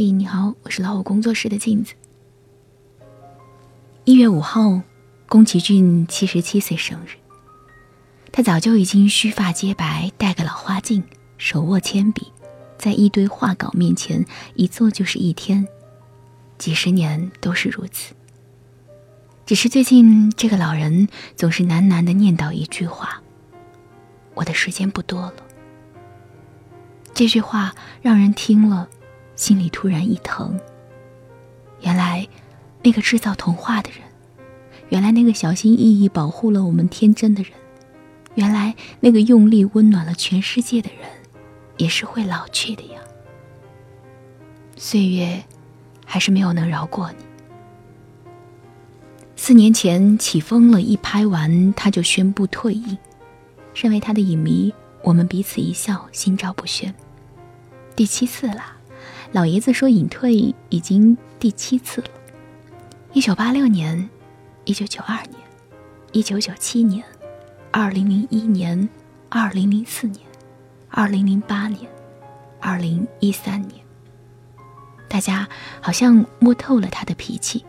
嘿，你好，我是老虎工作室的镜子。一月五号，宫崎骏七十七岁生日。他早就已经须发皆白，戴个老花镜，手握铅笔，在一堆画稿面前一坐就是一天，几十年都是如此。只是最近，这个老人总是喃喃的念叨一句话：“我的时间不多了。”这句话让人听了。心里突然一疼。原来，那个制造童话的人，原来那个小心翼翼保护了我们天真的人，原来那个用力温暖了全世界的人，也是会老去的呀。岁月，还是没有能饶过你。四年前起风了，一拍完他就宣布退役。身为他的影迷，我们彼此一笑，心照不宣。第七次了。老爷子说隐退已经第七次了。一九八六年，一九九二年，一九九七年，二零零一年，二零零四年，二零零八年，二零一三年。大家好像摸透了他的脾气，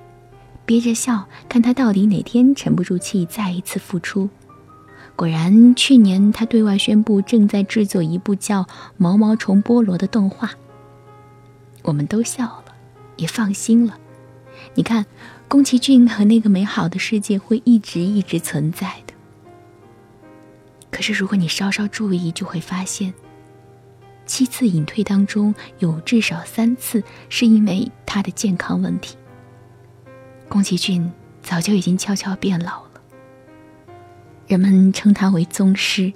憋着笑看他到底哪天沉不住气再一次复出。果然，去年他对外宣布正在制作一部叫《毛毛虫菠萝》的动画。我们都笑了，也放心了。你看，宫崎骏和那个美好的世界会一直一直存在的。可是，如果你稍稍注意，就会发现，七次隐退当中有至少三次是因为他的健康问题。宫崎骏早就已经悄悄变老了，人们称他为宗师，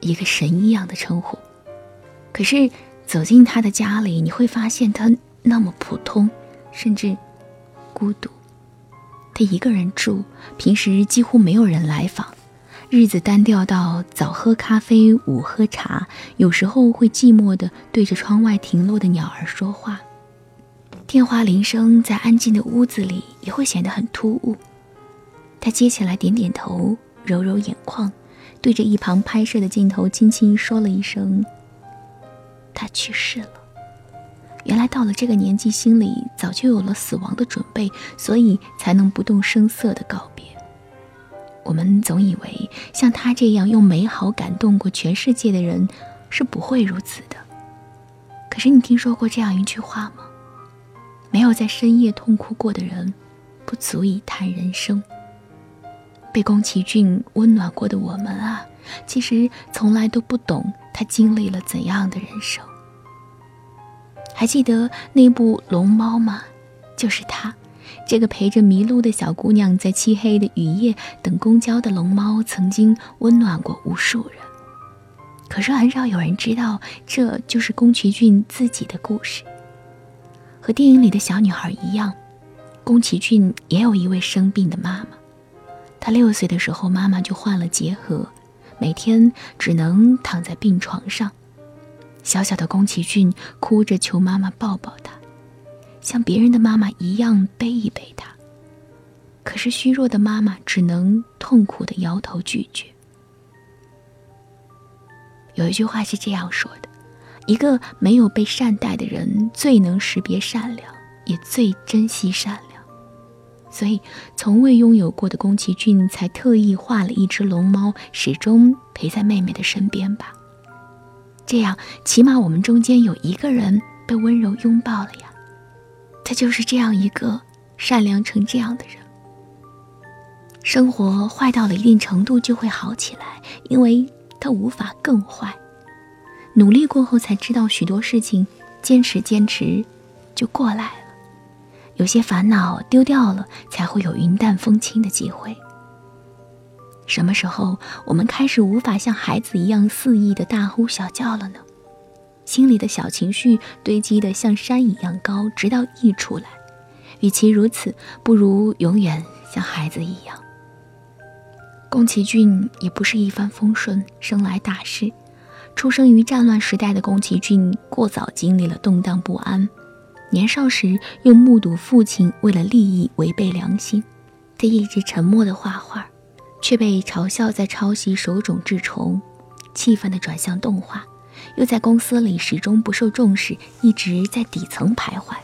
一个神一样的称呼。可是。走进他的家里，你会发现他那么普通，甚至孤独。他一个人住，平时几乎没有人来访，日子单调到早喝咖啡，午喝茶，有时候会寂寞的对着窗外停落的鸟儿说话。电话铃声在安静的屋子里也会显得很突兀。他接起来，点点头，揉揉眼眶，对着一旁拍摄的镜头轻轻说了一声。他去世了。原来到了这个年纪，心里早就有了死亡的准备，所以才能不动声色的告别。我们总以为像他这样用美好感动过全世界的人是不会如此的。可是你听说过这样一句话吗？没有在深夜痛哭过的人，不足以谈人生。被宫崎骏温暖过的我们啊，其实从来都不懂。他经历了怎样的人生？还记得那部《龙猫》吗？就是他，这个陪着迷路的小姑娘在漆黑的雨夜等公交的龙猫，曾经温暖过无数人。可是很少有人知道，这就是宫崎骏自己的故事。和电影里的小女孩一样，宫崎骏也有一位生病的妈妈。他六岁的时候，妈妈就患了结核。每天只能躺在病床上，小小的宫崎骏哭着求妈妈抱抱他，像别人的妈妈一样背一背他。可是虚弱的妈妈只能痛苦的摇头拒绝。有一句话是这样说的：一个没有被善待的人，最能识别善良，也最珍惜善良。所以，从未拥有过的宫崎骏才特意画了一只龙猫，始终陪在妹妹的身边吧。这样，起码我们中间有一个人被温柔拥抱了呀。他就是这样一个善良成这样的人。生活坏到了一定程度就会好起来，因为他无法更坏。努力过后才知道许多事情，坚持坚持，就过来了。有些烦恼丢掉了，才会有云淡风轻的机会。什么时候我们开始无法像孩子一样肆意的大呼小叫了呢？心里的小情绪堆积的像山一样高，直到溢出来。与其如此，不如永远像孩子一样。宫崎骏也不是一帆风顺，生来大事。出生于战乱时代的宫崎骏，过早经历了动荡不安。年少时又目睹父亲为了利益违背良心，他一直沉默的画画，却被嘲笑在抄袭手冢治虫，气愤的转向动画，又在公司里始终不受重视，一直在底层徘徊。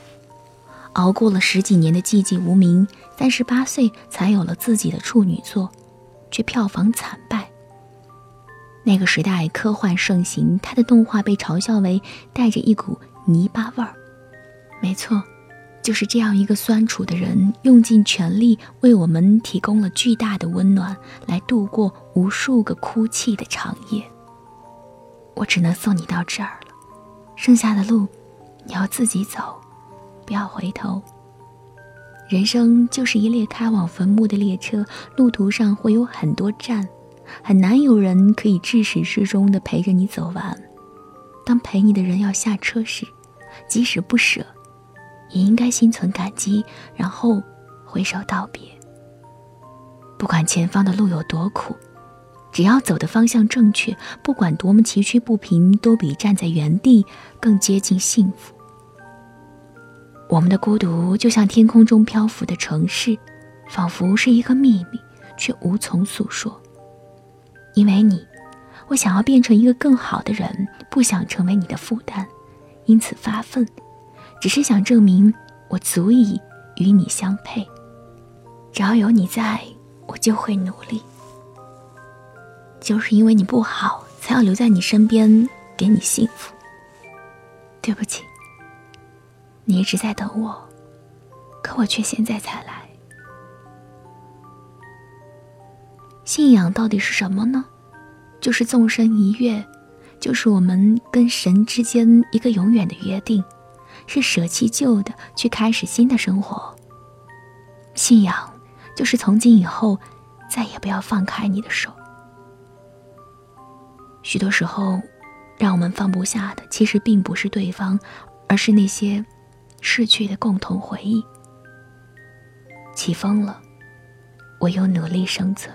熬过了十几年的寂寂无名，三十八岁才有了自己的处女作，却票房惨败。那个时代科幻盛行，他的动画被嘲笑为带着一股泥巴味儿。没错，就是这样一个酸楚的人，用尽全力为我们提供了巨大的温暖，来度过无数个哭泣的长夜。我只能送你到这儿了，剩下的路，你要自己走，不要回头。人生就是一列开往坟墓的列车，路途上会有很多站。很难有人可以至始至终的陪着你走完。当陪你的人要下车时，即使不舍，也应该心存感激，然后挥手道别。不管前方的路有多苦，只要走的方向正确，不管多么崎岖不平，都比站在原地更接近幸福。我们的孤独就像天空中漂浮的城市，仿佛是一个秘密，却无从诉说。因为你，我想要变成一个更好的人，不想成为你的负担，因此发奋，只是想证明我足以与你相配。只要有你在，我就会努力。就是因为你不好，才要留在你身边，给你幸福。对不起，你一直在等我，可我却现在才来。信仰到底是什么呢？就是纵身一跃，就是我们跟神之间一个永远的约定，是舍弃旧的，去开始新的生活。信仰就是从今以后再也不要放开你的手。许多时候，让我们放不下的，其实并不是对方，而是那些逝去的共同回忆。起风了，我又努力生存。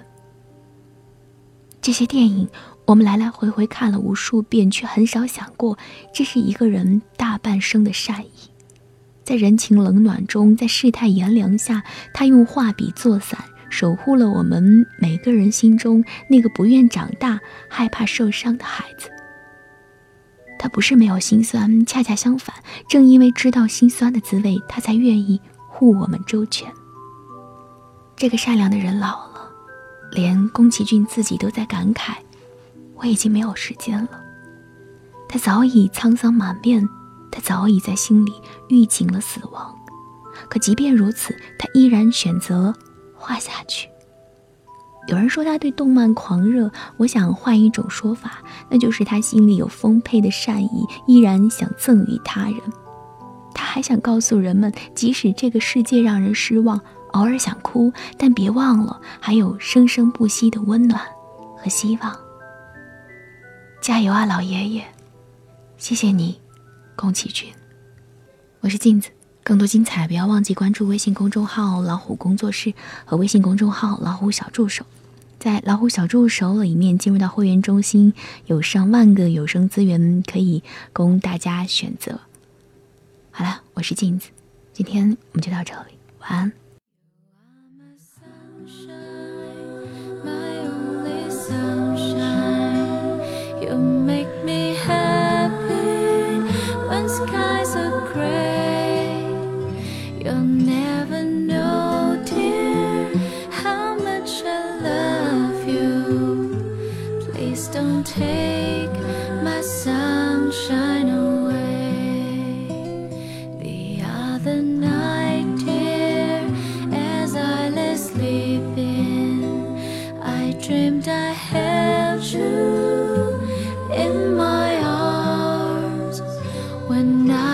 这些电影，我们来来回回看了无数遍，却很少想过，这是一个人大半生的善意。在人情冷暖中，在世态炎凉下，他用画笔作伞，守护了我们每个人心中那个不愿长大、害怕受伤的孩子。他不是没有心酸，恰恰相反，正因为知道心酸的滋味，他才愿意护我们周全。这个善良的人老了。连宫崎骏自己都在感慨：“我已经没有时间了。”他早已沧桑满面，他早已在心里预警了死亡。可即便如此，他依然选择画下去。有人说他对动漫狂热，我想换一种说法，那就是他心里有丰沛的善意，依然想赠予他人。他还想告诉人们，即使这个世界让人失望。偶尔想哭，但别忘了还有生生不息的温暖和希望。加油啊，老爷爷！谢谢你，宫崎骏。我是镜子，更多精彩不要忘记关注微信公众号“老虎工作室”和微信公众号“老虎小助手”。在老虎小助手里面，进入到会员中心，有上万个有声资源可以供大家选择。好了，我是镜子，今天我们就到这里，晚安。Please don't take my sunshine away. The other night, dear, as I lay sleeping, I dreamed I held you in my arms when I.